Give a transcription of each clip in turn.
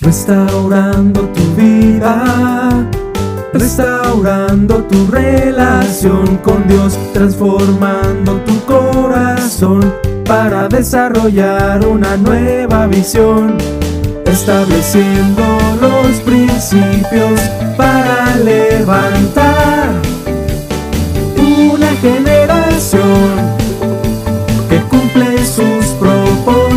restaurando tu vida, restaurando tu relación con Dios, transformando tu corazón para desarrollar una nueva visión, estableciendo los principios para levantar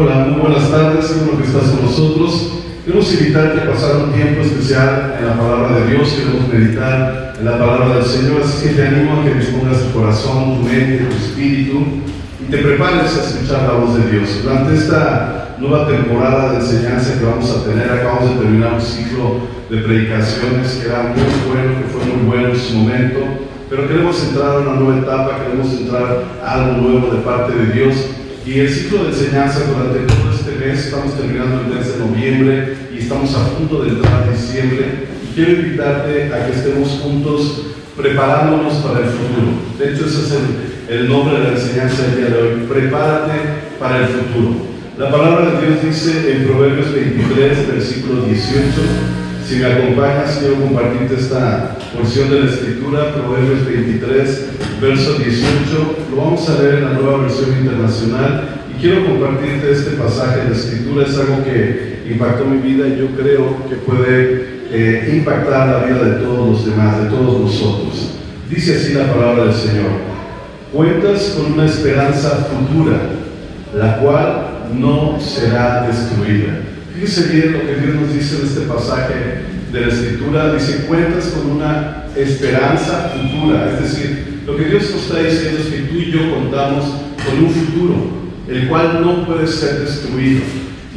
Hola, muy buenas tardes, seguro que estás con nosotros. Queremos invitarte a pasar un tiempo especial en la palabra de Dios, queremos meditar en la palabra del Señor, así que te animo a que dispongas tu corazón, tu mente, tu espíritu y te prepares a escuchar la voz de Dios. Durante esta nueva temporada de enseñanza que vamos a tener, acabamos de terminar un ciclo de predicaciones que era muy bueno, que fue muy bueno en su momento, pero queremos entrar a una nueva etapa, queremos entrar a algo nuevo de parte de Dios. Y el ciclo de enseñanza durante todo este mes, estamos terminando el mes de noviembre y estamos a punto de entrar a diciembre. Y quiero invitarte a que estemos juntos preparándonos para el futuro. De hecho, ese es el, el nombre de la enseñanza del día de hoy. Prepárate para el futuro. La palabra de Dios dice en Proverbios 23, versículo 18. Si me acompañas, quiero compartirte esta porción de la escritura, Proverbios 23, verso 18. Lo vamos a leer en la nueva versión internacional y quiero compartirte este pasaje de la escritura. Es algo que impactó mi vida y yo creo que puede eh, impactar la vida de todos los demás, de todos nosotros. Dice así la palabra del Señor. Cuentas con una esperanza futura, la cual no será destruida. Fíjese bien lo que Dios nos dice en este pasaje de la Escritura. Dice, cuentas con una esperanza futura. Es decir, lo que Dios nos está diciendo es que tú y yo contamos con un futuro, el cual no puede ser destruido.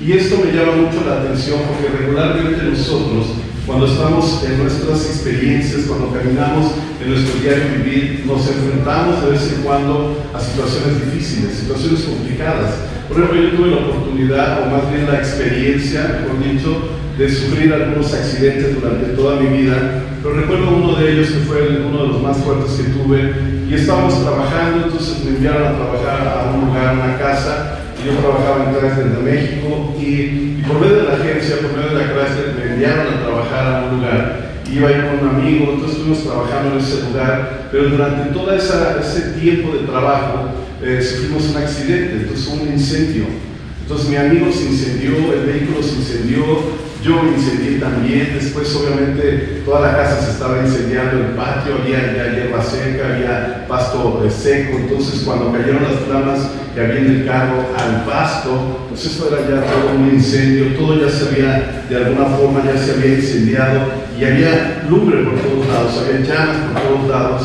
Y esto me llama mucho la atención porque regularmente nosotros, cuando estamos en nuestras experiencias, cuando caminamos en nuestro diario vivir, nos enfrentamos de vez en cuando a situaciones difíciles, situaciones complicadas. Por ejemplo, yo tuve la oportunidad, o más bien la experiencia, mejor dicho, de sufrir algunos accidentes durante toda mi vida, pero recuerdo uno de ellos que fue uno de los más fuertes que tuve, y estábamos trabajando, entonces me enviaron a trabajar a un lugar, a una casa, yo trabajaba en Chrysler de México, y, por medio de la agencia, por medio de la Chrysler, me enviaron a trabajar a un lugar, iba a ir con un amigo, entonces estuvimos trabajando en ese lugar, pero durante todo ese tiempo de trabajo eh, sufrimos un accidente, entonces un incendio. Entonces mi amigo se incendió, el vehículo se incendió, yo me incendié también, después obviamente toda la casa se estaba incendiando, el patio había ya hierba seca, había pasto eh, seco, entonces cuando cayeron las flamas que había en el carro al pasto, pues eso era ya todo un incendio, todo ya se había, de alguna forma ya se había incendiado. Y había lumbre por todos lados, había llamas por todos lados.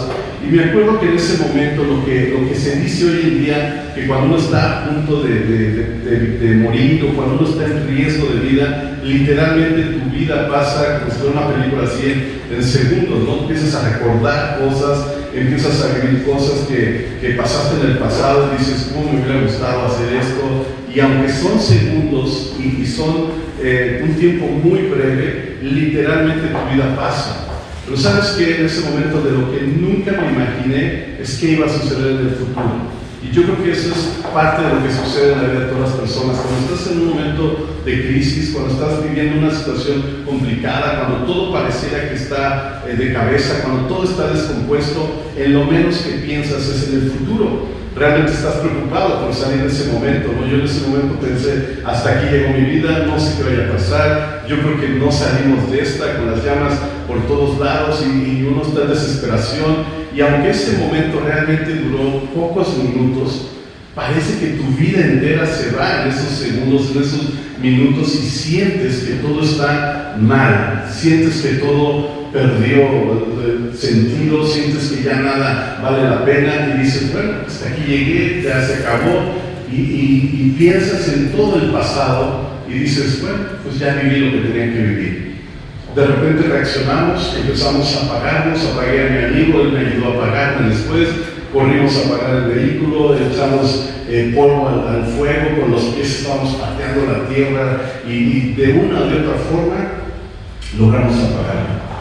Y me acuerdo que en ese momento lo que, lo que se dice hoy en día, que cuando uno está a punto de, morir o cuando uno está en riesgo de vida, literalmente tu vida pasa como si fuera una película así en, segundos, ¿no? Empiezas a recordar cosas, empiezas a vivir cosas que, pasaste en el pasado dices, ¿cómo me hubiera gustado hacer esto? Y aunque son segundos y, y son eh, un tiempo muy breve, literalmente tu vida pasa. Pero sabes que en ese momento de lo que nunca me imaginé es que iba a suceder en el futuro. Y yo creo que eso es parte de lo que sucede en la vida de todas las personas. Cuando estás en un momento de crisis, cuando estás viviendo una situación complicada, cuando todo pareciera que está eh, de cabeza, cuando todo está descompuesto, en lo menos que piensas es en el futuro. Realmente estás preocupado por salir de ese momento. ¿no? Yo en ese momento pensé, hasta aquí llegó mi vida, no sé qué vaya a pasar, yo creo que no salimos de esta con las llamas por todos lados y, y uno está en desesperación. Y aunque ese momento realmente duró pocos minutos, parece que tu vida entera se va en esos segundos, en esos minutos y sientes que todo está mal, sientes que todo perdió sentido, sientes que ya nada vale la pena y dices, bueno, hasta aquí llegué, ya se acabó. y, piensas en todo el pasado y dices, bueno, pues ya viví lo que tenía que vivir. De repente reaccionamos, empezamos a apagarnos, apagué a mi amigo, él me ayudó a apagarme después, corrimos a apagar el vehículo, echamos eh, polvo al, fuego, con los pies estábamos pateando la tierra y, y de una o de otra forma logramos apagarlo.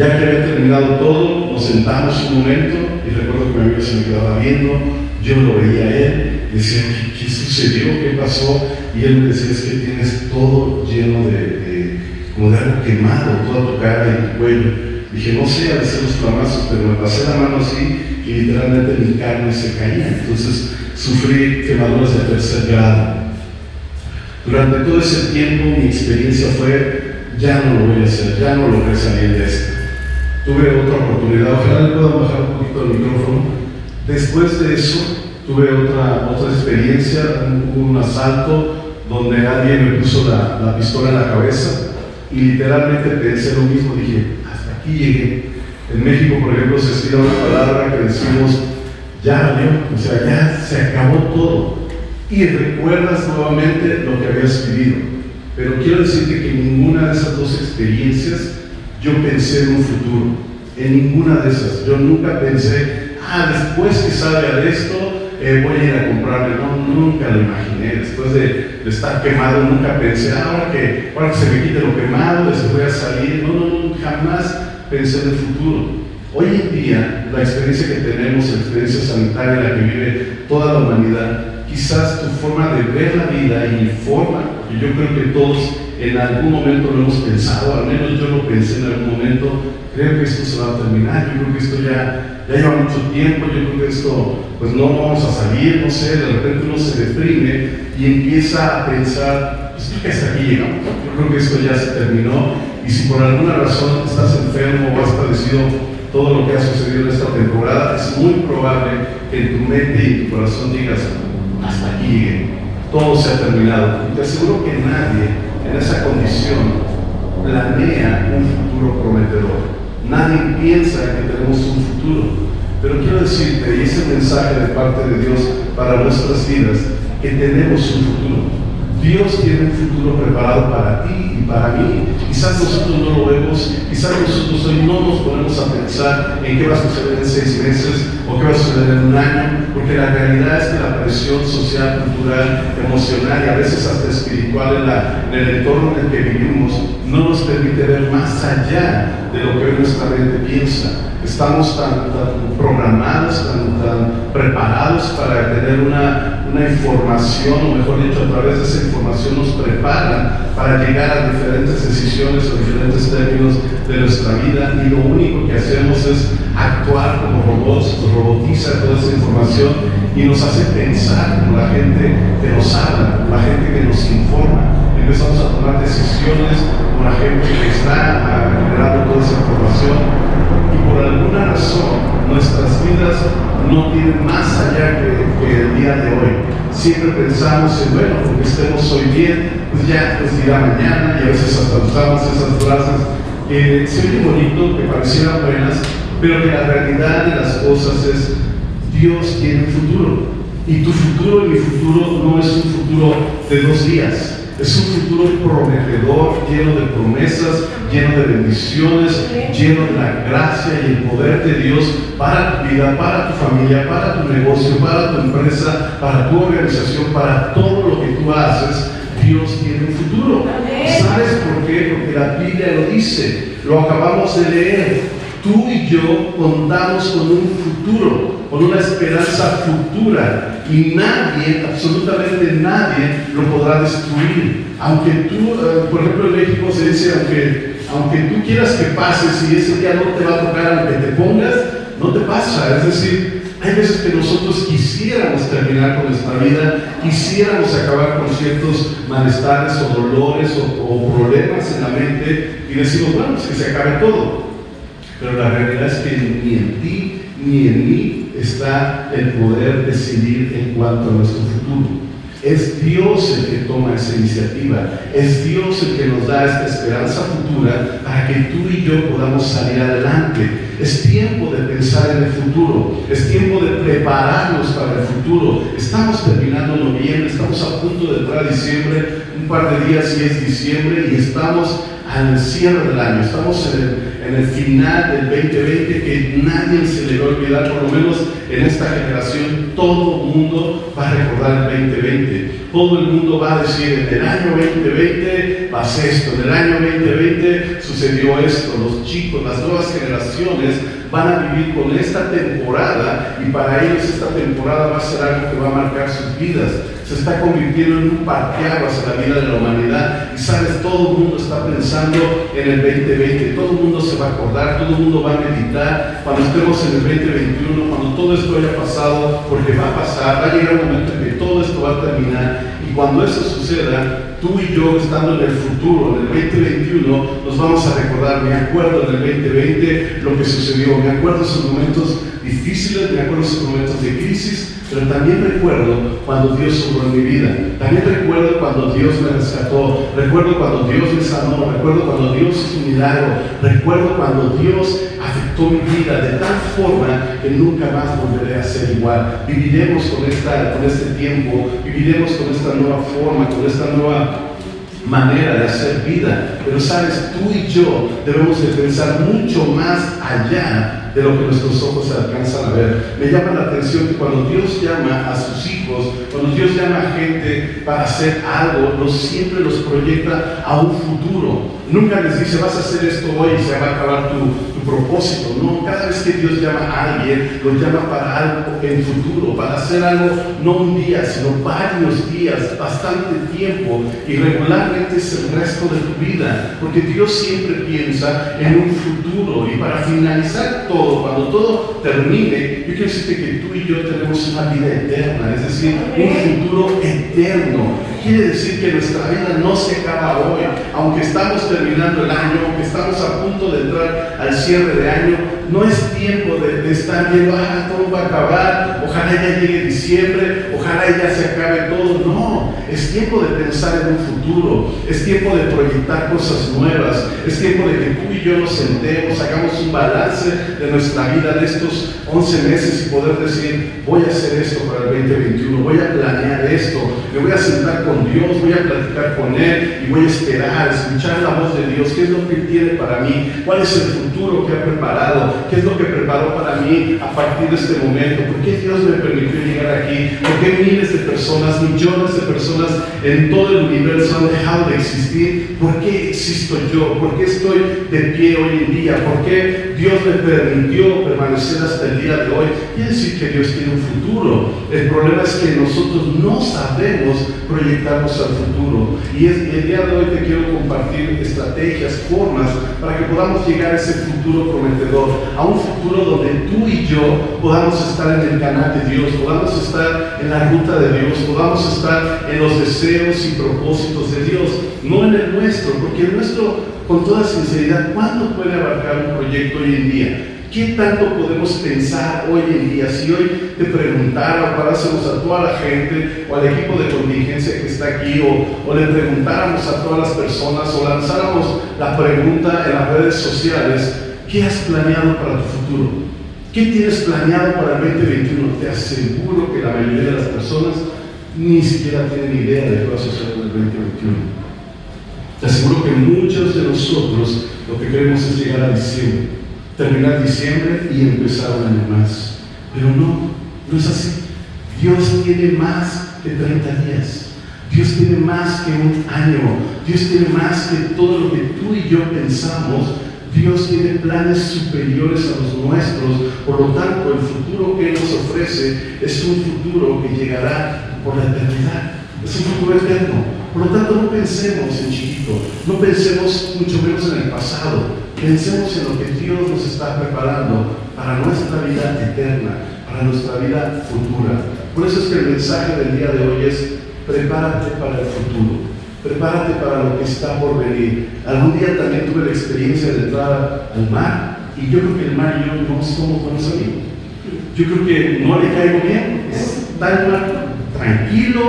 Ya que había terminado todo, nos sentamos un momento y recuerdo que mi amigo se me quedaba viendo, yo lo veía a él, y decía, ¿qué, sucedió? ¿Qué pasó? Y él me decía, es que tienes todo lleno de, como de algo quemado, toda tu cara y tu cuello. Dije, no sé, a veces los flamazos, pero me pasé la mano así y literalmente mi carne se caía. Entonces sufrí quemaduras de tercer grado. Durante todo ese tiempo mi experiencia fue, ya no lo voy a hacer, ya no logré salir de esto. Tuve otra oportunidad, ojalá le puedan bajar un poquito el micrófono. Después de eso, tuve otra, otra experiencia, un, un asalto donde alguien me puso la, la pistola en la cabeza y literalmente pensé lo mismo, dije, hasta aquí llegué. En México, por ejemplo, se estira una palabra que decimos, ya valió, o sea, ya se acabó todo. Y recuerdas nuevamente lo que habías vivido. Pero quiero decirte que ninguna de esas dos experiencias yo pensé en un futuro. En ninguna de esas. Yo nunca pensé, ah, después que salga de esto, eh, voy a ir a comprarme. No, nunca lo imaginé. Después de, estar quemado, nunca pensé, ah, ahora que, ahora que se me quite lo quemado, después voy a salir. No, no, no, jamás pensé en el futuro. Hoy en día, la experiencia que tenemos, la experiencia sanitaria en la que vive toda la humanidad, quizás tu forma de ver la vida y forma, porque yo creo que todos en algún momento lo hemos pensado, al menos yo lo pensé en algún momento, creo que esto se va a terminar, yo creo que esto ya, ya lleva mucho tiempo, yo creo que esto, pues no vamos a salir, no sé, de repente uno se deprime y empieza a pensar, pues creo que hasta aquí llegamos, yo creo que esto ya se terminó y si por alguna razón estás enfermo o has padecido todo lo que ha sucedido en esta temporada, es muy probable que en tu mente y tu corazón digas, hasta aquí todo se ha terminado. Te aseguro que nadie en esa condición planea un futuro prometedor. Nadie piensa que tenemos un futuro. Pero quiero decirte, y ese mensaje de parte de Dios para nuestras vidas, que tenemos un futuro. Dios tiene un futuro preparado para ti y para mí. Quizás nosotros no lo vemos, quizás nosotros hoy no nos ponemos a pensar en qué va a suceder en seis meses o qué va a suceder en un año, porque la realidad es que la presión social, cultural, emocional y a veces hasta espiritual en, la- el entorno en el que vivimos no nos permite ver más allá de lo que nuestra mente piensa. Estamos tan, programados, tan, preparados para tener una, información, o mejor dicho, a través de esa información nos preparan para llegar a diferentes decisiones o diferentes términos de nuestra vida y lo único que hacemos es actuar como robots, robotiza toda esa información y nos hace pensar como la gente que nos habla, como la gente que nos informa. Empezamos a tomar decisiones como la gente que está ah, generando toda esa información y por alguna razón nuestras vidas no tienen más allá que, el día de hoy. Siempre pensamos en, bueno, porque estemos hoy bien, pues ya pues dirá mañana y a veces hasta usamos esas frases que se oyen bonito, que parecieran buenas, pero que la realidad de las cosas es Dios tiene un futuro. Y tu futuro y mi futuro no es un futuro de dos días. Es un futuro prometedor, lleno de promesas, lleno de bendiciones, lleno de la gracia y el poder de Dios para tu vida, para tu familia, para tu negocio, para tu empresa, para tu organización, para todo lo que tú haces. Dios tiene un futuro. ¿Sabes por qué? Porque la Biblia lo dice, lo acabamos de leer. Tú y yo contamos con un futuro, con una esperanza futura y nadie, absolutamente nadie, lo podrá destruir. Aunque tú, eh, por ejemplo en México se dice, aunque, aunque tú quieras que pases y ese día no te va a tocar aunque te pongas, no te pasa. Es decir, hay veces que nosotros quisiéramos terminar con nuestra vida, quisiéramos acabar con ciertos malestares o dolores o, o problemas en la mente y decimos, bueno, pues que se acabe todo. Pero la realidad es que ni en ti ni en mí está el poder decidir en cuanto a nuestro futuro. Es Dios el que toma esa iniciativa. Es Dios el que nos da esta esperanza futura para que tú y yo podamos salir adelante. Es tiempo de pensar en el futuro. Es tiempo de prepararnos para el futuro. Estamos terminando noviembre, estamos a punto de entrar a diciembre, un par de días y es diciembre y estamos al cierre del año. Estamos en el en el final del 2020 que nadie se le va a olvidar, por lo menos en esta generación, todo el mundo va a recordar el 2020. Todo el mundo va a decir, en el año 2020 pasó esto, en el año 2020 sucedió esto. Los chicos, las nuevas generaciones van a vivir con esta temporada y para ellos esta temporada va a ser algo que va a marcar sus vidas se está convirtiendo en un parqueaguas en la vida de la humanidad. Y sabes, todo el mundo está pensando en el 2020, todo el mundo se va a acordar, todo el mundo va a meditar cuando estemos en el 2021, cuando todo esto haya pasado, porque va a pasar, va a llegar un momento en que todo esto va a terminar. Y cuando eso suceda, tú y yo estando en el futuro, en el 2021, nos vamos a recordar, me acuerdo en el 2020 lo que sucedió, me acuerdo esos momentos difíciles, me acuerdo esos momentos de crisis, pero también recuerdo cuando Dios obró en mi vida. También recuerdo cuando Dios me rescató. Recuerdo cuando Dios me sanó. Recuerdo cuando Dios hizo un milagro. Recuerdo cuando Dios afectó mi vida de tal forma que nunca más volveré a ser igual. Viviremos con, esta, con este tiempo. Viviremos con esta nueva forma, con esta nueva manera de hacer vida. Pero sabes, tú y yo debemos de pensar mucho más allá de lo que nuestros ojos alcanzan a ver. Me llama la atención que cuando Dios llama a sus hijos, cuando Dios llama a gente para hacer algo, los, siempre los proyecta a un futuro. Nunca les dice, vas a hacer esto hoy y se va a acabar tu, propósito. No, cada vez que Dios llama a alguien, lo llama para algo en futuro, para hacer algo no un día, sino varios días, bastante tiempo y regularmente es el resto de tu vida, porque Dios siempre piensa en un futuro y para finalizar todo cuando todo termine, yo quiero decirte que tú y yo tenemos una vida eterna, es decir, un futuro eterno. Quiere decir que nuestra vida no se acaba hoy, aunque estamos terminando el año, aunque estamos a punto de entrar al cierre de año, no es tiempo de, estar viendo, ah, todo va a acabar, ojalá ya llegue diciembre, ojalá ya se acabe todo. No, es tiempo de pensar en un futuro, es tiempo de proyectar cosas nuevas, es tiempo de que tú y yo nos sentemos, hagamos un balance de nuestra vida de estos 11 meses y poder decir, voy a hacer esto para el 2021, voy a planear esto, me voy a sentar con Dios, voy a platicar con Él y voy a esperar, escuchar la voz de Dios, qué es lo que Él tiene para mí, cuál es el futuro que ha preparado, qué es lo que preparó para mí a partir de este momento, por qué Dios me permitió llegar aquí, por qué miles de personas, millones de personas en todo el universo han dejado de existir, por qué existo yo, por qué estoy de pie hoy en día, por qué Dios me permitió permanecer hasta el día de hoy. Quiere decir que Dios tiene un futuro. El problema es que nosotros no sabemos proyectarnos al futuro. Y el día de hoy te quiero compartir estrategias, formas para que podamos llegar a ese futuro prometedor, a un futuro donde tú y yo podamos estar en el canal de Dios, podamos estar en la ruta de Dios, podamos estar en los deseos y propósitos de Dios, no en el nuestro, porque el nuestro, con toda sinceridad, ¿cuánto puede abarcar un proyecto hoy en día? ¿Qué tanto podemos pensar hoy en día? Si hoy te preguntara o a toda la gente o al equipo de contingencia que está aquí o, o, le preguntáramos a todas las personas o lanzáramos la pregunta en las redes sociales, ¿qué has planeado para tu futuro? ¿Qué tienes planeado para el 2021? Te aseguro que la mayoría de las personas ni siquiera tienen idea de qué va a suceder en el 2021. Te aseguro que muchos de nosotros lo que queremos es llegar a diciembre terminar diciembre y empezar un año más. Pero no, no es así. Dios tiene más que 30 días. Dios tiene más que un año. Dios tiene más que todo lo que tú y yo pensamos. Dios tiene planes superiores a los nuestros. Por lo tanto, el futuro que nos ofrece es un futuro que llegará por la eternidad. Es un futuro eterno. Por lo tanto, no pensemos en chiquito. No pensemos mucho menos en el pasado. Pensemos en lo que Dios nos está preparando para nuestra vida eterna, para nuestra vida futura. Por eso es que el mensaje del día de hoy es, prepárate para el futuro, prepárate para lo que está por venir. Algún día también tuve la experiencia de entrar al mar y yo creo que el mar y yo no somos buenos amigos. Yo creo que no le caigo bien, está el mar tranquilo,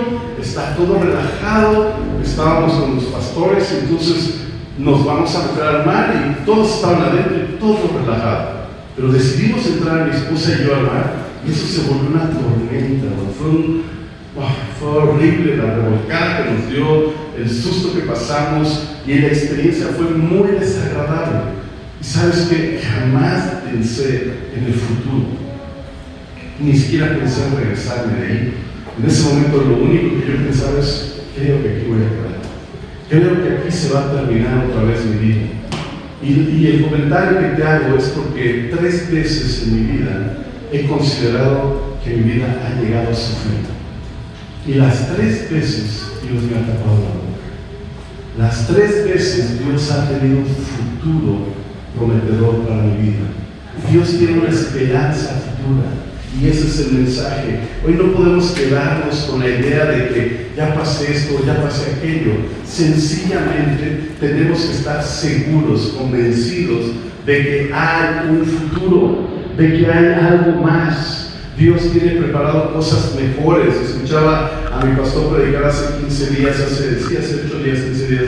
está todo relajado, estábamos con los pastores, entonces nos vamos a meter al mar y todos estaban adentro y todo relajado. Pero decidimos entrar mi esposa y yo al mar y eso se volvió una tormenta, fue fue horrible la revolcada que nos dio, el susto que pasamos y la experiencia fue muy desagradable. Y sabes que jamás pensé en el futuro, ni siquiera pensé en regresarme de ahí. En ese momento lo único que yo pensaba es, creo que aquí voy a quedar. Creo que aquí se va a terminar otra vez mi vida. Y, el comentario que te hago es porque tres veces en mi vida he considerado que mi vida ha llegado a su fin. Y las tres veces Dios me ha tapado la. Las tres veces Dios ha tenido un futuro prometedor para mi vida. Dios tiene una esperanza futura y ese es el mensaje. Hoy no podemos quedarnos con la idea de que ya pasé esto, ya pasé aquello. Sencillamente tenemos que estar seguros, convencidos de que hay un futuro, de que hay algo más. Dios tiene preparado cosas mejores. Escuchaba mi pastor predicar hace 15 días, hace, sí, hace 8 días, 15 días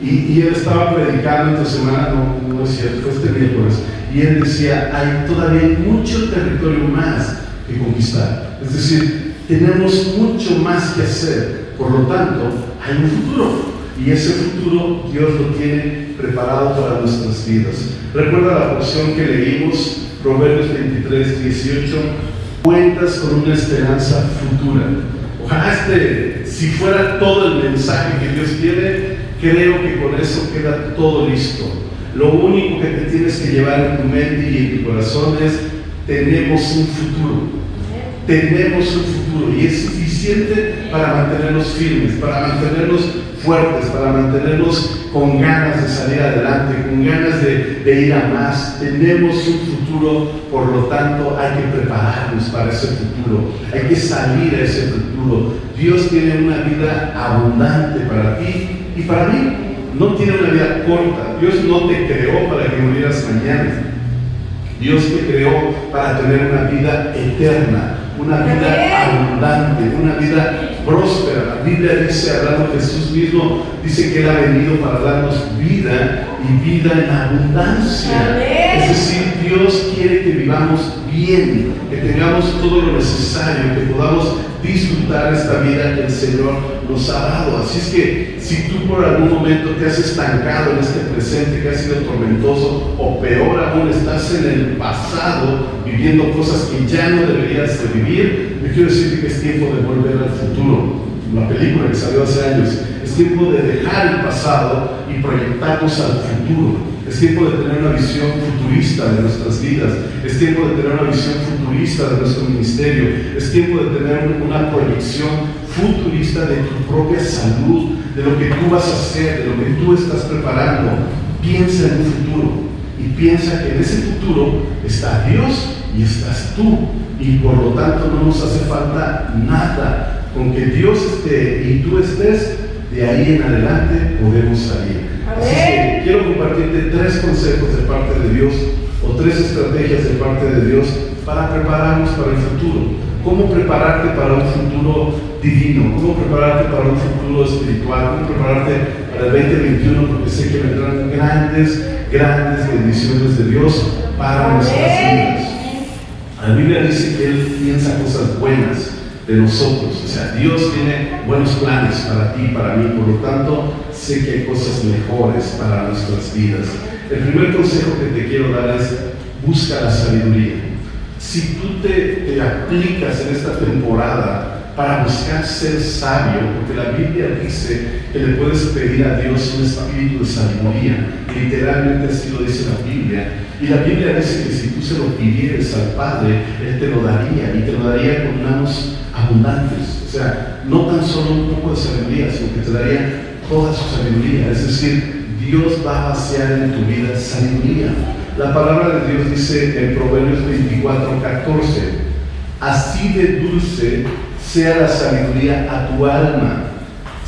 y, él estaba predicando esta semana, no, no es cierto, fue este miércoles, y él decía, hay todavía mucho territorio más que conquistar. Es decir, tenemos mucho más que hacer, por lo tanto, hay un futuro. Y ese futuro Dios lo tiene preparado para nuestras vidas. Recuerda la porción que leímos, Proverbios 23, 18, cuentas con una esperanza futura. Ojalá este, si fuera todo el mensaje que Dios tiene, Creo que con eso queda todo listo. Lo único que te tienes que llevar en tu mente y en tu corazón es, tenemos un futuro. Tenemos un futuro y es suficiente para mantenernos firmes, para mantenernos fuertes, para mantenernos con ganas de salir adelante, con ganas de, de, ir a más. Tenemos un futuro, por lo tanto hay que prepararnos para ese futuro, hay que salir a ese futuro. Dios tiene una vida abundante para ti y para mí no tiene una vida corta. Dios no te creó para que murieras mañana. Dios te creó para tener una vida eterna, una vida abundante, una vida próspera. La Biblia dice, hablando de Jesús mismo, dice que Él ha venido para darnos vida y vida en abundancia. Es decir, Dios quiere que vivamos bien, que tengamos todo lo necesario, que podamos disfrutar esta vida que el Señor nos ha dado. Así es que si tú por algún momento te has estancado en este presente que ha sido tormentoso, o peor aún, estás en el pasado viviendo cosas que ya no deberías de vivir, me quiero decir que es tiempo de volver al futuro. La película que salió hace años, es tiempo de dejar el pasado y proyectarnos al futuro. Es tiempo de tener una visión futurista de nuestras vidas. Es tiempo de tener una visión futurista de nuestro ministerio. Es tiempo de tener una proyección futurista de tu propia salud, de lo que tú vas a hacer, de lo que tú estás preparando. Piensa en un futuro y piensa que en ese futuro está Dios y estás tú. Y por lo tanto no nos hace falta nada. Con que Dios esté y tú estés, de ahí en adelante podemos salir. Así que quiero compartirte tres consejos de parte de Dios o tres estrategias de parte de Dios para prepararnos para el futuro. ¿Cómo prepararte para un futuro divino? ¿Cómo prepararte para un futuro espiritual? ¿Cómo prepararte para el 2021? Porque sé que vendrán grandes, grandes bendiciones de Dios para nuestras vidas. La Biblia dice que Él piensa cosas buenas de nosotros. O sea, Dios tiene buenos planes para ti, para mí. Por lo tanto, sé que hay cosas mejores para nuestras vidas. El primer consejo que te quiero dar es busca la sabiduría. Si tú te, te aplicas en esta temporada para buscar ser sabio, porque la Biblia dice que le puedes pedir a Dios un espíritu de sabiduría, literalmente así lo dice la Biblia, y la Biblia dice que si tú se lo pidieres al Padre, Él te lo daría, y te lo daría con manos abundantes. O sea, no tan solo un poco de sabiduría, sino que te daría toda su sabiduría. Es decir, Dios va a vaciar en tu vida sabiduría. La palabra de Dios dice en Proverbios 24, 14, así de dulce sea la sabiduría a tu alma.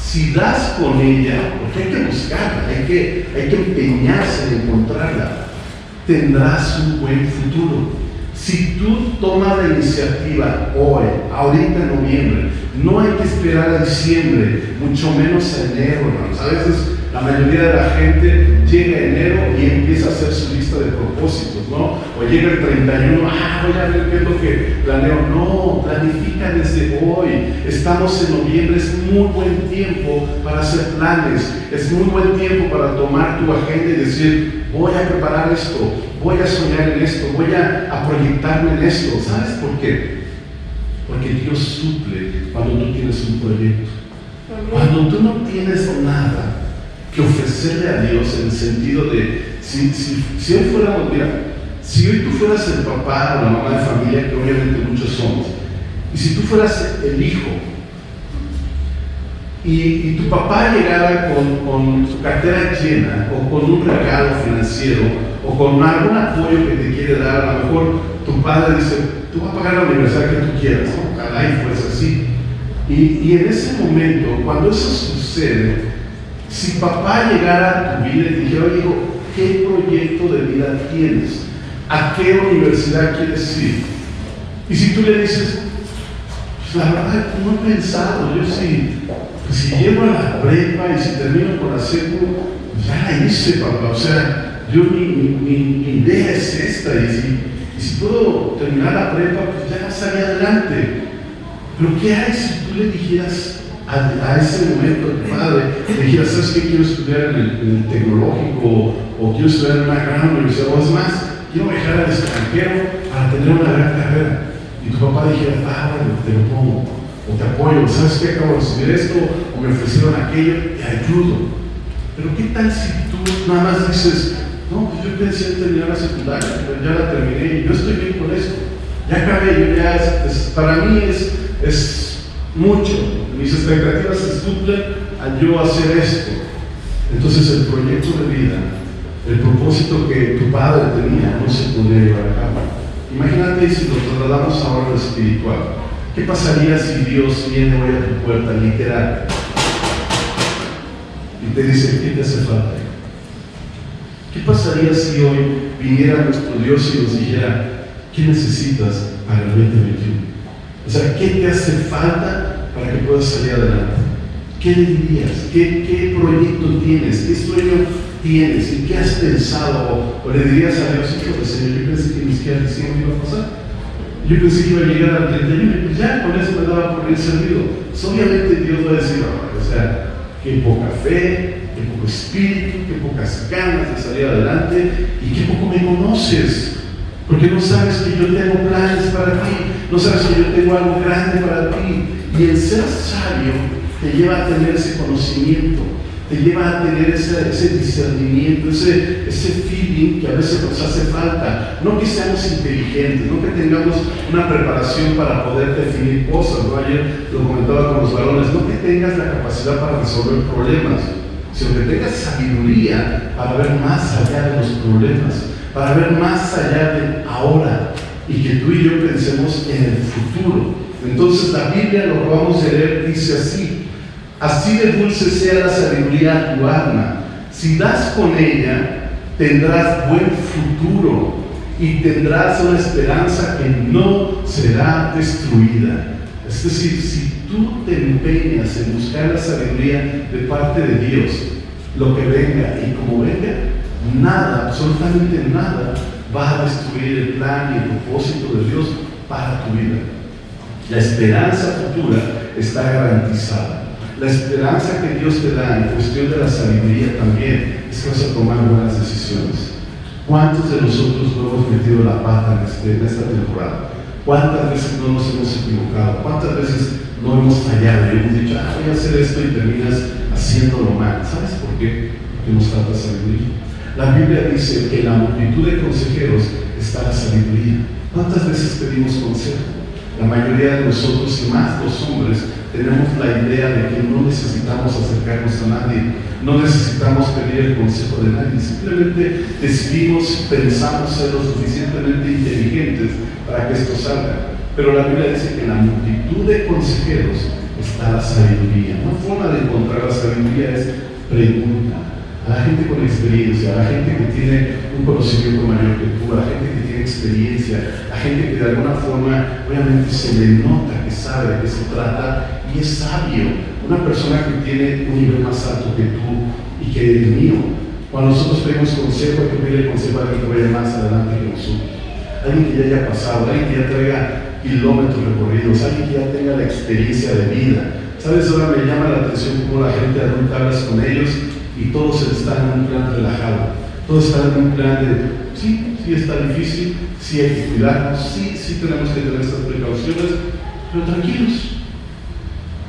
Si das con ella, porque hay que buscarla, hay que, hay que empeñarse en encontrarla, tendrás un buen futuro Si tú tomas la iniciativa hoy, ahorita en noviembre, no hay que esperar a diciembre, mucho menos a enero, hermanos. A veces la mayoría de la gente llega enero y empieza a hacer su lista de propósitos, ¿no? O llega el 31, ah, voy a ver qué es lo que planeo. No, planifica desde hoy. Estamos en noviembre, es muy buen tiempo para hacer planes, es muy buen tiempo para tomar tu agenda y decir, voy a preparar esto, voy a soñar en esto, voy a, a proyectarme en esto. ¿Sabes por qué? Porque Dios suple cuando tú tienes un proyecto. Cuando tú no tienes nada, que ofrecerle a Dios en el sentido de, si, si, si hoy fuéramos, mira, si hoy tú fueras el papá o la mamá de familia, que obviamente muchos somos, y si tú fueras el hijo, y, y tu papá llegara con, con, su cartera llena, o con un regalo financiero, o con algún apoyo que te quiere dar, a lo mejor tu padre dice, tú vas a pagar la universidad que tú quieras, ojalá y fuese así. Y, y en ese momento, cuando eso sucede, si papá llegara a tu vida y dijera, hijo, ¿qué proyecto de vida tienes? ¿A qué universidad quieres ir? Y si tú le dices, pues la verdad, no he pensado, yo sí, pues si llego a la prepa y si termino con la secu, pues ya la hice, papá. O sea, yo mi, mi, mi idea es esta, y si, si puedo terminar la prepa, pues ya salí adelante. Pero ¿qué hay si tú le dijeras, a, ese momento tu padre dijera, ¿sabes qué? Quiero estudiar en el, tecnológico o quiero estudiar en una gran universidad o es más, quiero viajar al extranjero para tener una gran carrera. Y tu papá dijera, ah, bueno, te lo pongo, o te apoyo, ¿sabes qué? Acabo de estudiar esto, o me ofrecieron aquello, te ayudo. Pero ¿qué tal si tú nada más dices, no, pues yo pensé en terminar la secundaria, pero ya la terminé y yo estoy bien con eso. Ya acabé, ya, es, para mí es, es mucho, mis expectativas se suplen a yo hacer esto. Entonces el proyecto de vida, el propósito que tu padre tenía, no se podía llevar a cabo. Imagínate si lo trasladamos ahora a lo espiritual. ¿Qué pasaría si Dios viene hoy a tu puerta, literal? Y te dice, ¿qué te hace falta? ¿Qué pasaría si hoy viniera nuestro Dios y nos dijera, ¿qué necesitas para el 2021? O sea, ¿qué te hace falta para que puedas salir adelante. ¿Qué le dirías? ¿Qué, qué proyecto tienes? ¿Qué sueño tienes? ¿Y qué has pensado? ¿O, le dirías a Dios, hijo de Señor, yo pensé que ni siquiera diciembre iba a pasar? Yo pensé que iba a llegar al 31 y pues ya con eso me daba por bien servido. Pues obviamente Dios va a decir, o sea, qué poca fe, qué poco espíritu, qué pocas ganas de salir adelante y qué poco me conoces. Porque no sabes que yo tengo planes para ti, no sabes que yo tengo algo grande para ti. Y el ser sabio te lleva a tener ese conocimiento, te lleva a tener ese, discernimiento, ese, ese feeling que a veces nos hace falta. No que seamos inteligentes, no que tengamos una preparación para poder definir cosas. ¿no? Ayer lo comentaba con los varones, no que tengas la capacidad para resolver problemas, sino que tengas sabiduría para ver más allá de los problemas, para ver más allá de ahora y que tú y yo pensemos en el futuro. Entonces la Biblia, lo que vamos a leer, dice así, así de dulce sea la sabiduría tu alma, si das con ella, tendrás buen futuro y tendrás una esperanza que no será destruida. Es decir, si tú te empeñas en buscar la sabiduría de parte de Dios, lo que venga y como venga, nada, absolutamente nada, va a destruir el plan y el propósito de Dios para tu vida. La esperanza futura está garantizada. La esperanza que Dios te da en cuestión de la sabiduría también es que vas a tomar buenas decisiones. ¿Cuántos de nosotros no hemos metido la pata en, este, esta temporada? ¿Cuántas veces no nos hemos equivocado? ¿Cuántas veces no hemos fallado y hemos dicho, ah, voy a hacer esto y terminas haciéndolo mal? ¿Sabes por qué? Porque nos falta sabiduría. La Biblia dice que en la multitud de consejeros está la sabiduría. ¿Cuántas veces pedimos consejo? La mayoría de nosotros, y más los hombres, tenemos la idea de que no necesitamos acercarnos a nadie, no necesitamos pedir el consejo de nadie, simplemente decidimos, pensamos ser lo suficientemente inteligentes para que esto salga. Pero la Biblia dice que en la multitud de consejeros está la sabiduría. Una forma de encontrar la sabiduría es la gente con experiencia, la gente que tiene un conocimiento mayor que tú, la gente que tiene experiencia, la gente que de alguna forma obviamente se le nota que sabe de qué se trata y es sabio, una persona que tiene un nivel más alto que tú y que el mío. Cuando nosotros pedimos consejo, hay que pedirle consejo a alguien que vaya más adelante que nosotros. Alguien que ya haya pasado, alguien que ya traiga kilómetros recorridos, alguien que ya tenga la experiencia de vida. ¿Sabes? Ahora me llama la atención cómo la gente adulta hablas con ellos y todos están en un plan relajado. Todos están en un plan de, sí, sí está difícil, sí hay que cuidarnos, sí, sí tenemos que tener estas precauciones, pero tranquilos,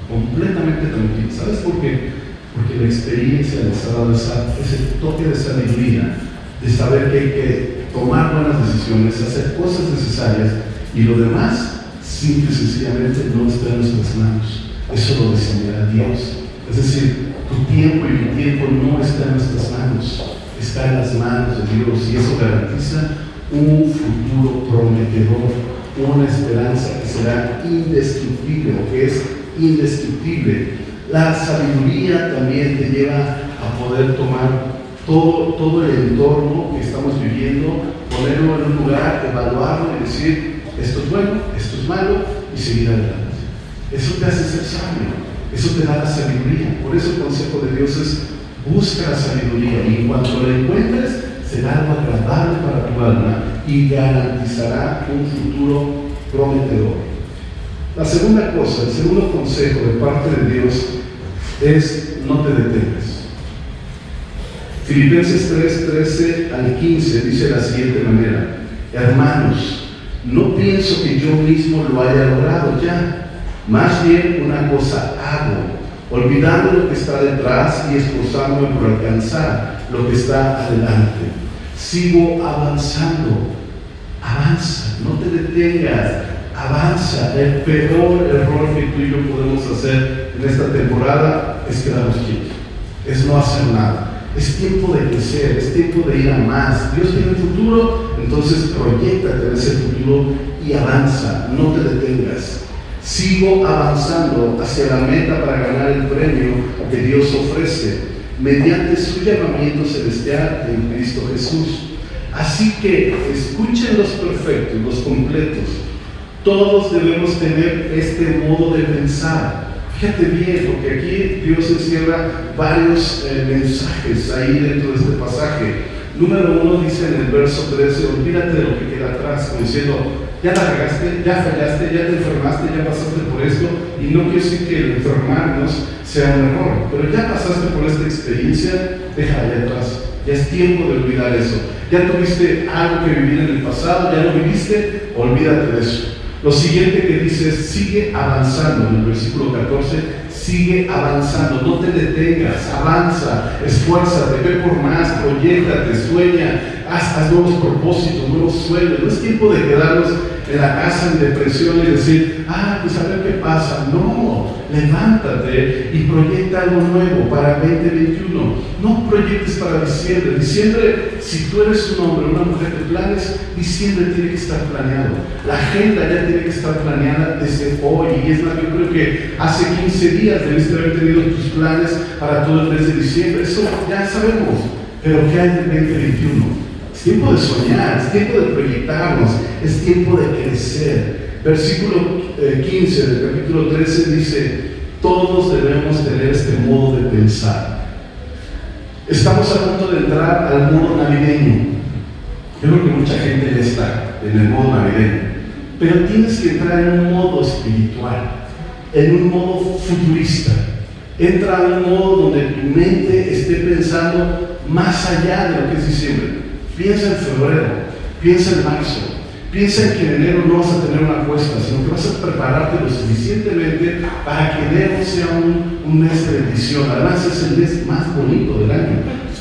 completamente tranquilos. ¿Sabes por qué? Porque la experiencia les ha dado ese toque de sabiduría, de saber que hay que tomar buenas decisiones, hacer cosas necesarias y lo demás, simple y sencillamente, no está en nuestras manos. Eso lo decidirá Dios. Es decir, tu tiempo y mi tiempo no está en nuestras manos, está en las manos de Dios y eso garantiza un futuro prometedor, una esperanza que será indestructible o que es indestructible. La sabiduría también te lleva a poder tomar todo, todo el entorno que estamos viviendo, ponerlo en un lugar, evaluarlo y decir, esto es bueno, esto es malo y seguir adelante. Eso te hace ser sabio, eso te da la sabiduría. Por eso el consejo de Dios es busca la sabiduría y en cuanto la encuentres, será algo agradable para tu alma y garantizará un futuro prometedor. La segunda cosa, el segundo consejo de parte de Dios es no te detengas. Filipenses 3, 13 al 15 dice de la siguiente manera, hermanos, no pienso que yo mismo lo haya logrado ya, más bien una cosa hago, olvidando lo que está detrás y esforzándome por alcanzar lo que está adelante. Sigo avanzando, avanza, no te detengas, avanza. El peor error que tú y yo podemos hacer en esta temporada es quedarnos quietos, es no hacer nada. Es tiempo de crecer, es tiempo de ir a más. Dios tiene futuro, entonces proyectate en ese futuro y avanza, no te detengas. Sigo avanzando hacia la meta para ganar el premio que Dios ofrece mediante su llamamiento celestial en Cristo Jesús. Así que escuchen los perfectos, los completos. Todos debemos tener este modo de pensar. Fíjate bien, porque aquí Dios encierra varios eh, mensajes ahí dentro de este pasaje. Número uno dice en el verso 13, olvídate de lo que queda atrás, diciendo, ya la regaste, ya fallaste, ya te enfermaste, ya pasaste por esto, y no quiero decir que el enfermarnos sea un error, pero ya pasaste por esta experiencia, déjala allá atrás. Ya es tiempo de olvidar eso. Ya tuviste algo que vivir en el pasado, ya lo viviste, olvídate de eso. Lo siguiente que dice es, sigue avanzando, en el versículo 14, sigue avanzando, no te detengas, avanza, esfuérzate, ve por más, proyectate, sueña, haz, haz nuevos propósitos, nuevos sueños. No es tiempo de quedarnos en la casa en depresión y decir, ah, pues a ver qué pasa. No, levántate y proyecta algo nuevo para 2021. No proyectes para diciembre. Diciembre, si tú eres un hombre, una mujer de planes, diciembre tiene que estar planeado. La agenda ya tiene que estar planeada desde hoy. Y es más, yo creo que hace 15 días debiste haber tenido tus planes para todo el mes de diciembre. Eso ya sabemos. Pero ¿qué hay del 2021? Es tiempo de soñar, es tiempo de proyectarnos, es tiempo de crecer. Versículo 15 del capítulo 13 dice, todos debemos tener este modo de pensar. Estamos a punto de entrar al modo navideño. Yo creo que mucha gente está en el modo navideño. Pero tienes que entrar en un modo espiritual, en un modo futurista. Entra en un modo donde tu mente esté pensando más allá de lo que es diciembre. Piensa en febrero, piensa en marzo, piensa en que en enero no vas a tener una cuesta, sino que vas a prepararte lo suficientemente para que enero sea un, un mes de bendición. Además es el mes más bonito del año.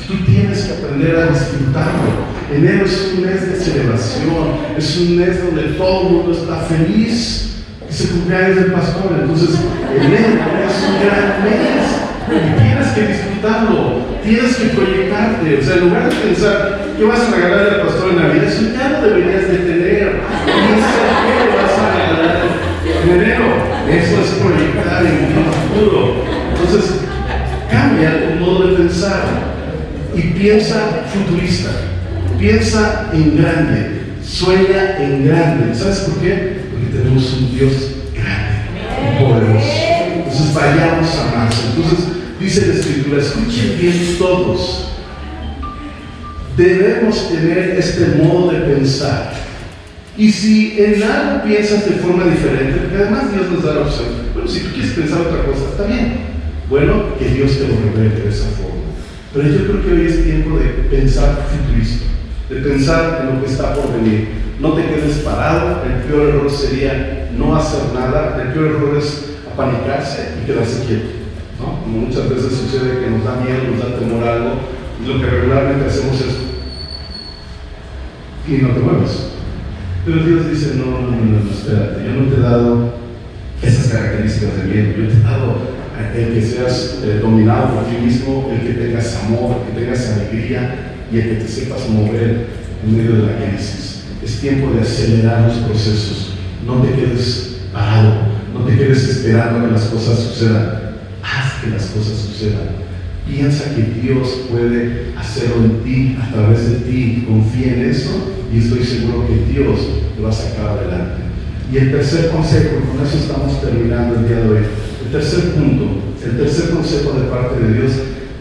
Tú tienes que aprender a disfrutarlo. Enero es un mes de celebración, es un mes donde todo el mundo está feliz. Es el cumpleaños del pastor, entonces enero es un gran mes y tienes que disfrutarlo, tienes que proyectarte. O sea, en lugar de pensar, ¿qué vas a regalar al pastor en Navidad? Eso ya lo deberías de tener. Qué le vas a regalar en enero. Eso es proyectar en un futuro. Entonces, cambia tu modo de pensar. y piensa futurista, piensa en grande, sueña en grande. ¿Sabes por qué? Porque tenemos un Dios grande, poderoso. Entonces vayamos a más. Entonces dice la escritura, escuchen bien todos. Debemos tener este modo de pensar. Y si en algo piensas de forma diferente, porque además Dios nos da la opción, bueno, si tú quieres pensar otra cosa, está bien. Bueno, que Dios te lo revele de esa forma. Pero yo creo que hoy es tiempo de pensar futurista, de pensar en lo que está por venir. No te quedes parado, el peor error sería no hacer nada, el peor error es apanicarse y quedarse quieto. ¿no? Como muchas veces sucede que nos da miedo, nos da temor algo, lo que regularmente hacemos es y no te mueves. Pero Dios dice, no, no, no, no, espérate, yo no te he dado esas características de miedo, yo te he dado el que seas eh, dominado por ti mismo, el que tengas amor, el que tengas alegría y el que te sepas mover en medio de la crisis. Es tiempo de acelerar los procesos. No te quedes parado, no te quedes esperando que las cosas sucedan. Haz que las cosas sucedan. Piensa que Dios puede hacerlo en ti, a través de ti. Confía en eso y estoy seguro que Dios te va a sacar adelante. Y el tercer consejo, con eso estamos terminando el día de hoy. El tercer punto, el tercer consejo de parte de Dios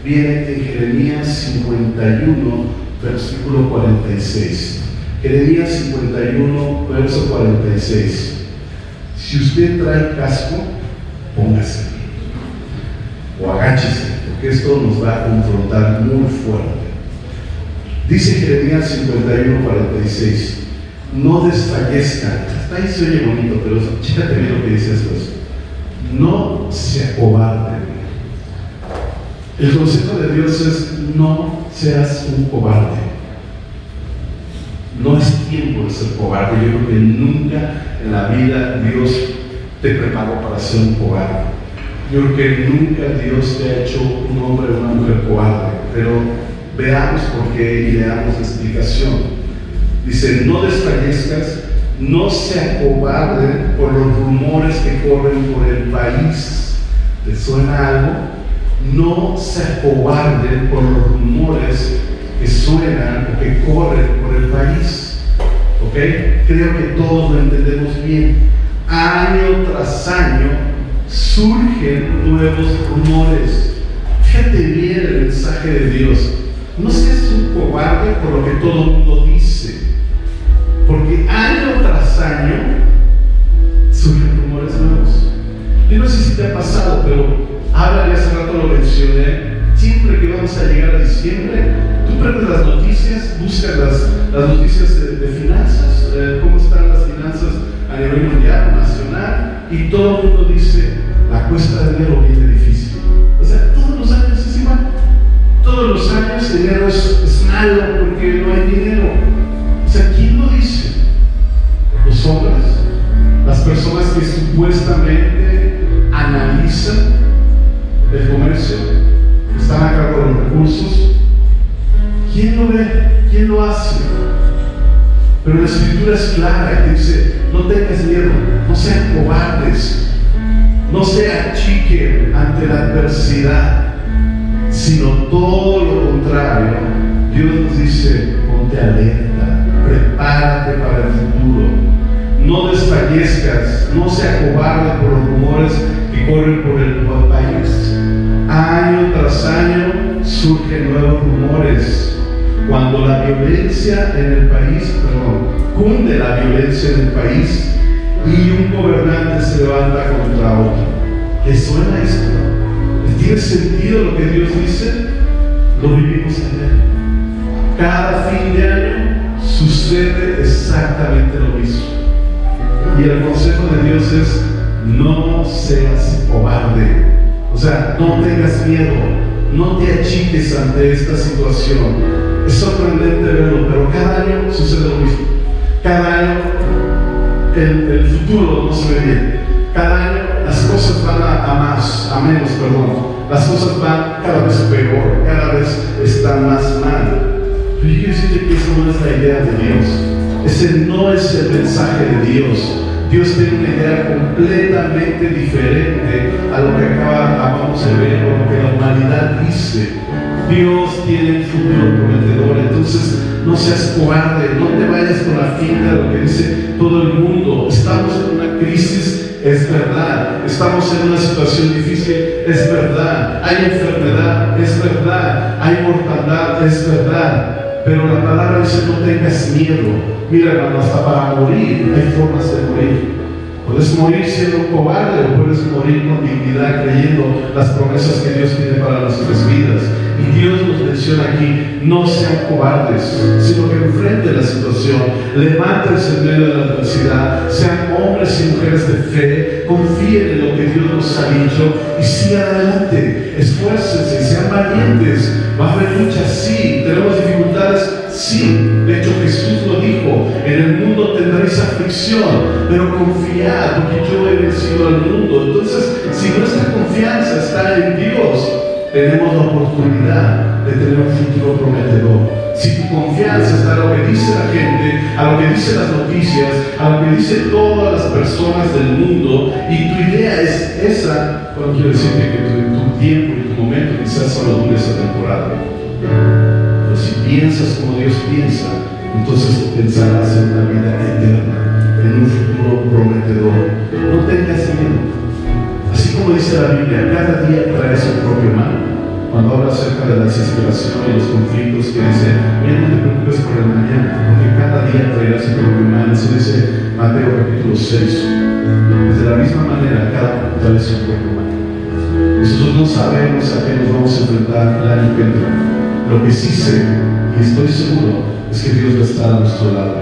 viene en Jeremías 51, versículo 46. Jeremías 51, verso 46. Si usted trae casco, póngase o agáchese, porque esto nos va a confrontar muy fuerte. Dice Jeremías 51, 46, no desfallezcan. Hasta ahí se oye bonito, pero chécate bien lo que dice esto. No se acobarden. El consejo de Dios es no seas un cobarde. No es tiempo de ser cobarde. Yo creo que nunca en la vida Dios te preparó para ser un cobarde. Yo creo que nunca Dios te ha hecho un hombre o una mujer cobarde. Pero veamos por qué y leamos la explicación. Dice, no desfallezcas, no se acobarden por los rumores que corren por el país. ¿Te suena algo? No se acobarden por los rumores que suenan o que corren por el país. ¿Ok? Creo que todos lo entendemos bien. Año tras año surgen nuevos rumores. Fíjate bien el mensaje de Dios. No seas un cobarde por lo que todo el mundo dice. Porque año tras año surgen rumores nuevos. Yo no sé si te ha pasado, pero ahora hace rato lo mencioné. Siempre que vamos a llegar a diciembre, tú prendes las noticias, buscas las, las noticias de, de finanzas, eh, cómo están las finanzas a nivel mundial, nacional, y todo el mundo dice, la cuesta de enero viene difícil. O sea, todos los años es igual. Todos los años el dinero es, es malo porque no hay dinero. O sea, ¿quién lo dice? Los hombres, las personas que supuestamente analizan el comercio, están a cargo de los recursos. ¿Quién lo ve? ¿Quién lo hace? Pero la escritura es clara y dice, no tengas miedo, no sean cobardes, no se achiquen ante la adversidad, sino todo lo contrario. Dios nos dice, ponte alerta, prepárate para el futuro, no desfallezcas, no se acobarde por los rumores que corren por el país. Año tras año surgen nuevos rumores. Cuando la violencia en el país, perdón, cunde la violencia en el país y un gobernante se levanta contra otro. ¿Le suena esto? ¿Le tiene sentido lo que Dios dice? Lo vivimos en él. Cada fin de año sucede exactamente lo mismo. Y el consejo de Dios es, no seas cobarde. O sea, no tengas miedo, no te achiques ante esta situación. Es sorprendente verlo, pero cada año sucede lo mismo. Cada año el, futuro no se ve bien. Cada año las cosas van a, a, más, a menos, perdón. Las cosas van cada vez peor, cada vez están más mal. Pero yo quiero decirte que esa no es la idea de Dios. Ese no es el mensaje de Dios. Dios tiene una idea completamente diferente a lo que acabamos de ver o lo que la humanidad dice. Dios tiene el futuro no seas cobarde, no te vayas con la finta de lo que dice todo el mundo. Estamos en una crisis, es verdad. Estamos en una situación difícil, es verdad. Hay enfermedad, es verdad. Hay mortandad, es verdad. Pero la palabra dice no tengas miedo. Mira hermano, hasta para morir hay formas de morir. Puedes morir siendo un cobarde o puedes morir con dignidad creyendo las promesas que Dios tiene para nuestras vidas. Y Dios nos menciona aquí, no sean cobardes, sino que enfrenten la situación, levántense en medio de la adversidad, sean hombres y mujeres de fe, confíen en lo que Dios nos ha dicho y sigan adelante, esfuércense, sean valientes. Va a haber luchas, sí, tenemos dificultades, sí. De hecho Jesús lo dijo, en el mundo tendréis aflicción, pero confiad, porque yo he vencido al mundo. Entonces, si nuestra confianza está en Dios, tenemos la oportunidad de tener un futuro prometedor. Si tu confianza está en lo que dice la gente, a lo que dicen las noticias, a lo que dicen todas las personas del mundo, y tu idea es esa, bueno, quiero decirte que tu, tu tiempo y tu momento quizás solo dure esa temporada. Pero si piensas como Dios piensa, entonces pensarás en una vida eterna, en un futuro prometedor. No tengas miedo. Dice la Biblia, cada día trae su propio mal. Cuando habla acerca de la desesperación y los conflictos, que dice, mira, no te preocupes por el mañana, porque cada día traerá su propio mal. Eso dice Mateo capítulo 6. De la misma manera, cada uno trae su propio mal. Nosotros no sabemos a qué nos vamos a enfrentar el año que entra. Lo que sí sé, y estoy seguro, es que Dios va a estar a nuestro lado.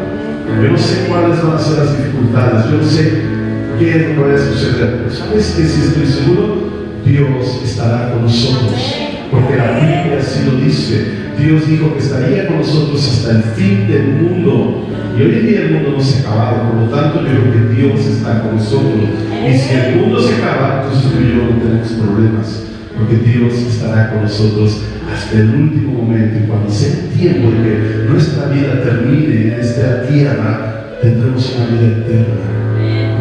Yo no sé cuáles van a ser las dificultades, yo no sé qué es lo que vaya a suceder, sabes que si estoy seguro, Dios estará con nosotros, porque la Biblia así lo dice. Dios dijo que estaría con nosotros hasta el fin del mundo. Y hoy en día el mundo no se ha acabado, por lo tanto yo creo que Dios está con nosotros. Y si el mundo se acaba, entonces tú y yo no tenemos problemas, porque Dios estará con nosotros hasta el último momento. Y cuando sea el tiempo de que nuestra vida termine en esta tierra, tendremos una vida eterna,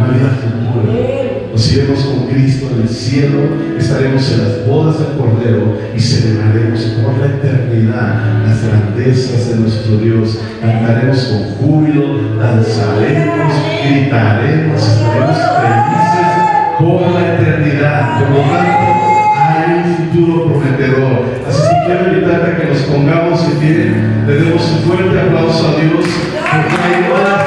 vida futura. Nos iremos con Cristo en el cielo, estaremos en las bodas del Cordero y celebraremos por la eternidad las grandezas de nuestro Dios. Cantaremos con júbilo, danzaremos, gritaremos, estaremos felices por la eternidad. Por lo tanto, hay un futuro prometedor. Así que quiero invitarte a que nos pongamos en pie, le demos un fuerte aplauso a Dios, porque hay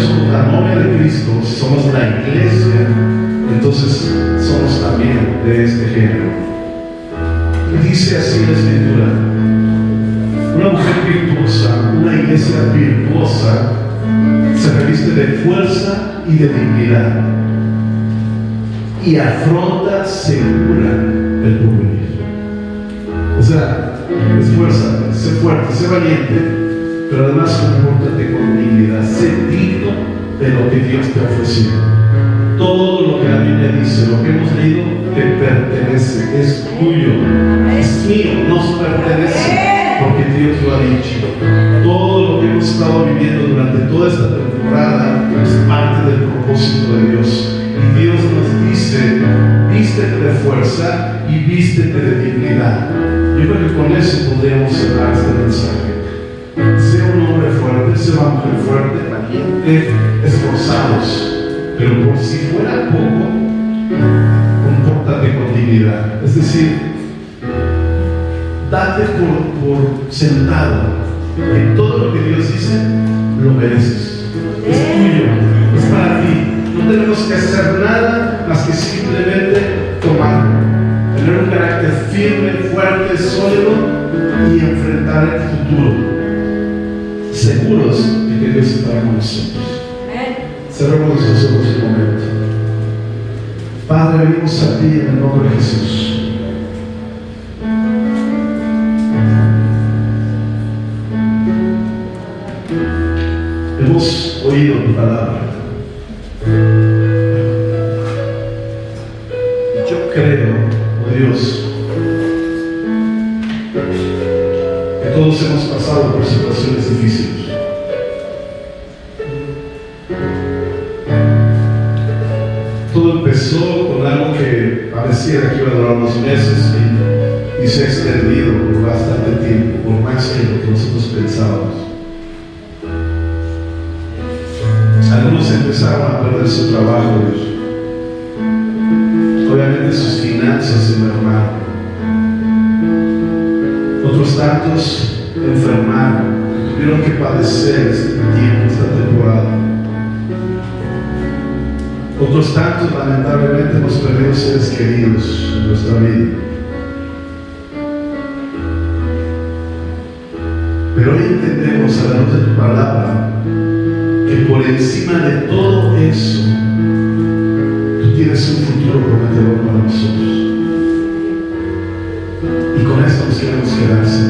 somos la novia de Cristo, somos la iglesia, entonces somos también de este género. Y dice así la escritura, una mujer virtuosa, una iglesia virtuosa, se reviste de fuerza y de dignidad y afronta segura el porvenir. O sea, esfuérzate, sé fuerte, sé valiente, pero además compórtate con dignidad, sé digno de lo que Dios te ha ofrecido. Todo lo que la Biblia dice, lo que hemos leído, te pertenece, es tuyo, es mío, nos pertenece, porque Dios lo ha dicho. Todo lo que hemos estado viviendo durante toda esta temporada es parte del propósito de Dios. Y Dios nos dice, vístete de fuerza y vístete de dignidad. Yo creo que con eso podríamos cerrar este mensaje. Sea un hombre fuerte, sea una mujer fuerte, valiente, esforzados. Pero por si fuera poco, compórtate con dignidad. Es decir, date por, por sentado que todo lo que Dios dice lo mereces. Es tuyo, es para ti. No tenemos que hacer nada más que simplemente tomarlo. Tener un carácter firme, fuerte, sólido y enfrentar el futuro. Seguros de que Dios estará con nosotros. Cerremos los ojos un momento. Padre, venimos a ti en el nombre de Jesús. hemos oído tu palabra. Yo creo, oh Dios, que todos hemos pasado por situaciones difíciles. Parecía que iba a durar unos meses y, se ha extendido por bastante tiempo, por más que lo que nosotros pensábamos. Algunos empezaron a perder su trabajo. Obviamente sus finanzas se mermaron. Otros tantos enfermaron, tuvieron que padecer este tiempo, esta temporada. Otros tantos lamentablemente hemos perdido seres queridos en nuestra vida. Pero hoy entendemos a la luz de tu palabra que por encima de todo eso, tú tienes un futuro prometedor para nosotros. Y con esto nos queremos quedarse.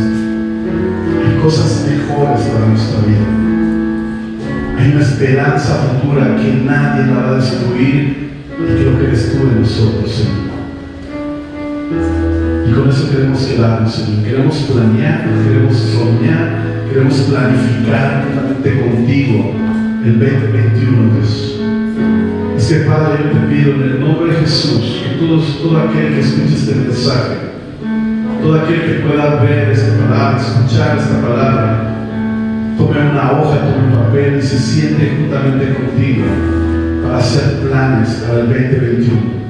Hay cosas mejores para nuestra vida. Una esperanza futura que nadie la va a destruir y lo que eres tú en nosotros, Señor. Y con eso queremos quedarnos, Señor. Queremos planear, queremos soñar, queremos planificar juntamente contigo el 2021, Dios. Así que Padre, yo te pido en el nombre de Jesús que todos, todo aquel que escuche este mensaje, todo aquel que pueda ver esta palabra, escuchar esta palabra, tome una hoja, tome un papel y se siente juntamente contigo para hacer planes para el 2021.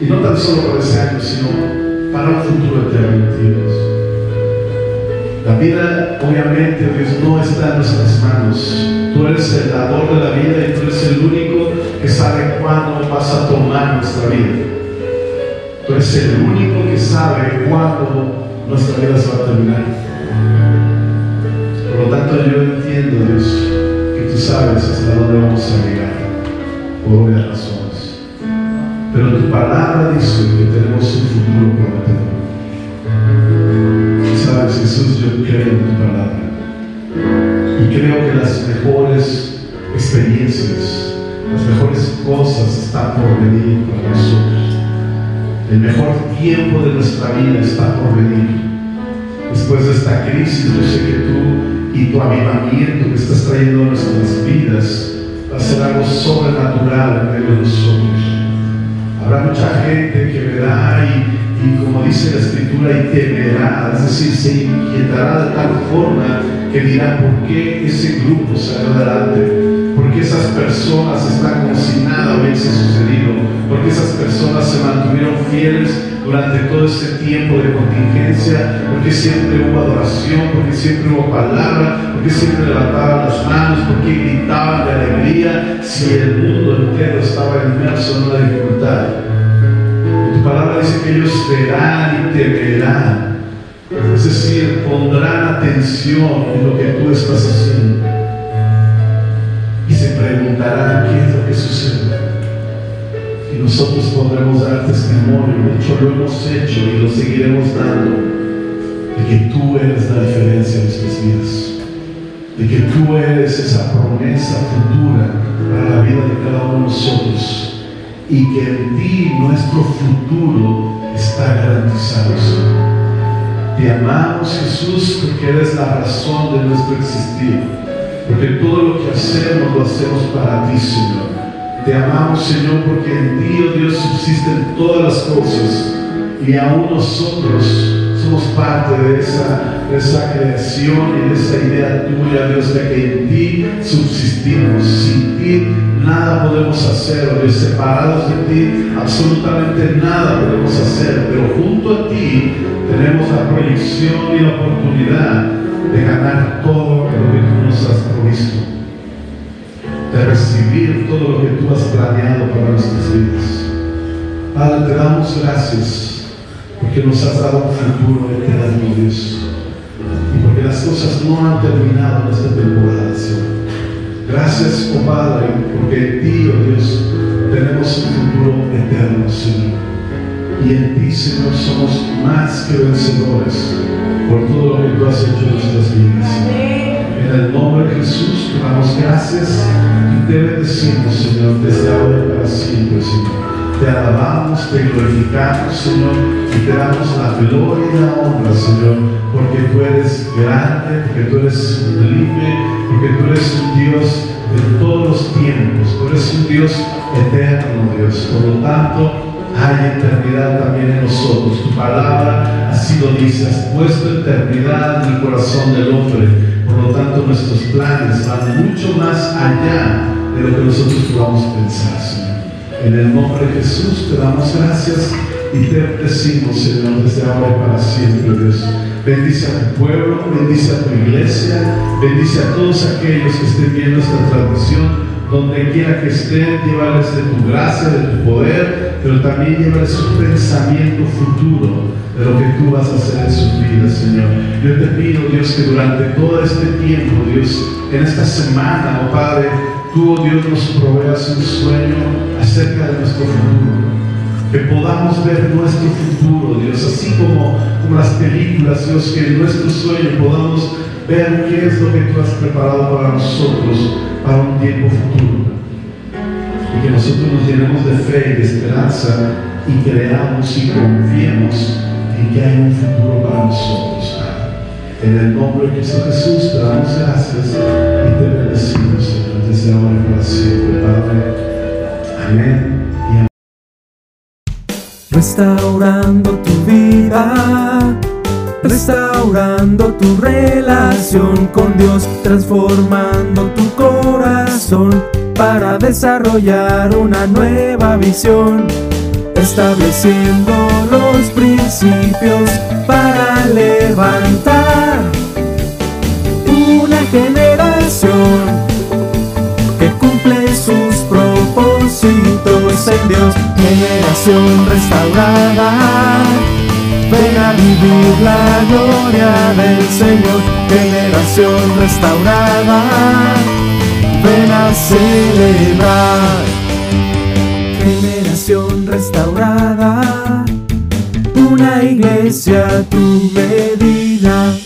Y no tan solo para ese año, sino para un futuro eterno, Dios. La vida, obviamente, Dios, no está en nuestras manos. Tú eres el dador de la vida y tú eres el único que sabe cuándo vas a tomar nuestra vida. Tú eres el único que sabe cuándo nuestra vida se va a terminar. Por lo tanto, yo entiendo, Dios, que tú sabes hasta dónde vamos a llegar, por obvias razones. Pero tu palabra dice que tenemos un futuro prometedor. Y sabes, Jesús, yo creo en tu palabra. Y creo que las mejores experiencias, las mejores cosas están por venir para nosotros. El mejor tiempo de nuestra vida está por venir. Después de esta crisis, yo sé que tú y tu avivamiento que estás trayendo a nuestras vidas va a ser algo sobrenatural en medio de nosotros. Habrá mucha gente que verá y, y como dice la escritura, y temerá, es decir, se inquietará de tal forma que dirá por qué ese grupo salió adelante, por qué esas personas están como si nada hubiese sucedido, por qué esas personas se mantuvieron fieles durante todo ese tiempo de contingencia, porque siempre hubo adoración, porque siempre hubo palabra, porque siempre levantaban las manos, porque gritaban de alegría, si el mundo entero estaba inmerso en una dificultad. Tu palabra dice que ellos verán y temerán, es decir, pondrán atención en lo que tú estás haciendo. Y se preguntarán qué es lo que sucede y nosotros podremos dar testimonio, de hecho lo hemos hecho y lo seguiremos dando, de que tú eres la diferencia en nuestras vidas, de que tú eres esa promesa futura para la vida de cada uno de nosotros. Y que en ti nuestro futuro está garantizado. Te amamos Jesús porque eres la razón de nuestro existir, porque todo lo que hacemos lo hacemos para ti, Señor. Te amamos, Señor, porque en ti, oh Dios, subsisten todas las cosas. Y aún nosotros somos parte de esa, creación y de esa idea tuya, Dios, de que en ti subsistimos. Sin ti nada podemos hacer, oh separados de ti, absolutamente nada podemos hacer, pero junto a ti tenemos la proyección y la oportunidad de ganar todo lo que tú nos has provisto de recibir todo lo que tú has planeado para nuestras vidas. Padre, te damos gracias porque nos has dado un futuro eterno, Dios. Y porque las cosas no han terminado en esta temporada, Señor. Gracias, oh Padre, porque en ti, oh Dios, tenemos un futuro eterno, Señor. Y en ti, Señor, somos más que vencedores por todo lo que tú has hecho en nuestras vidas. En el nombre de Jesús. Te damos gracias y te bendecimos, Señor, desde ahora y para siempre, Señor. Te alabamos, te glorificamos, Señor, y te damos la gloria y la honra, Señor, porque tú eres grande, porque tú eres sublime, porque tú eres un Dios de todos los tiempos, tú eres un Dios eterno, Dios. Por lo tanto, hay eternidad también en nosotros. Tu palabra así lo dice, has puesto eternidad en el corazón del hombre. Por lo tanto, nuestros planes van mucho más allá de lo que nosotros podamos pensar, Señor. En el nombre de Jesús te damos gracias y te bendecimos, Señor, desde ahora y para siempre, Dios. Bendice a tu pueblo, bendice a tu iglesia, bendice a todos aquellos que estén viendo esta transmisión donde quiera que estén, llévales de tu gracia, de tu poder, pero también llévales un pensamiento futuro de lo que tú vas a hacer en sus vidas, Señor. Yo te pido, Dios, que durante todo este tiempo, Dios, en esta semana, oh Padre, tú, oh Dios, nos proveas un sueño acerca de nuestro futuro. Que podamos ver nuestro futuro, Dios, así como, como las películas, Dios, que en nuestro sueño podamos ver qué es lo que tú has preparado para nosotros para un tiempo futuro. Y que nosotros nos llenemos de fe y de esperanza y creamos y confiemos en que hay un futuro para nosotros. En el nombre de Cristo Jesús te damos gracias y te bendecimos, Señor, desde ahora y para siempre, Padre. Amén y amén. Restaurando tu vida, restaurando tu relación con Dios, transformando tu corazón para desarrollar una nueva visión, estableciendo los principios para levantar una generación que cumple sus propósitos en Dios, generación restaurada. Ven a vivir la gloria del Señor, generación restaurada. Ven a celebrar, generación restaurada. Una iglesia a tu medida.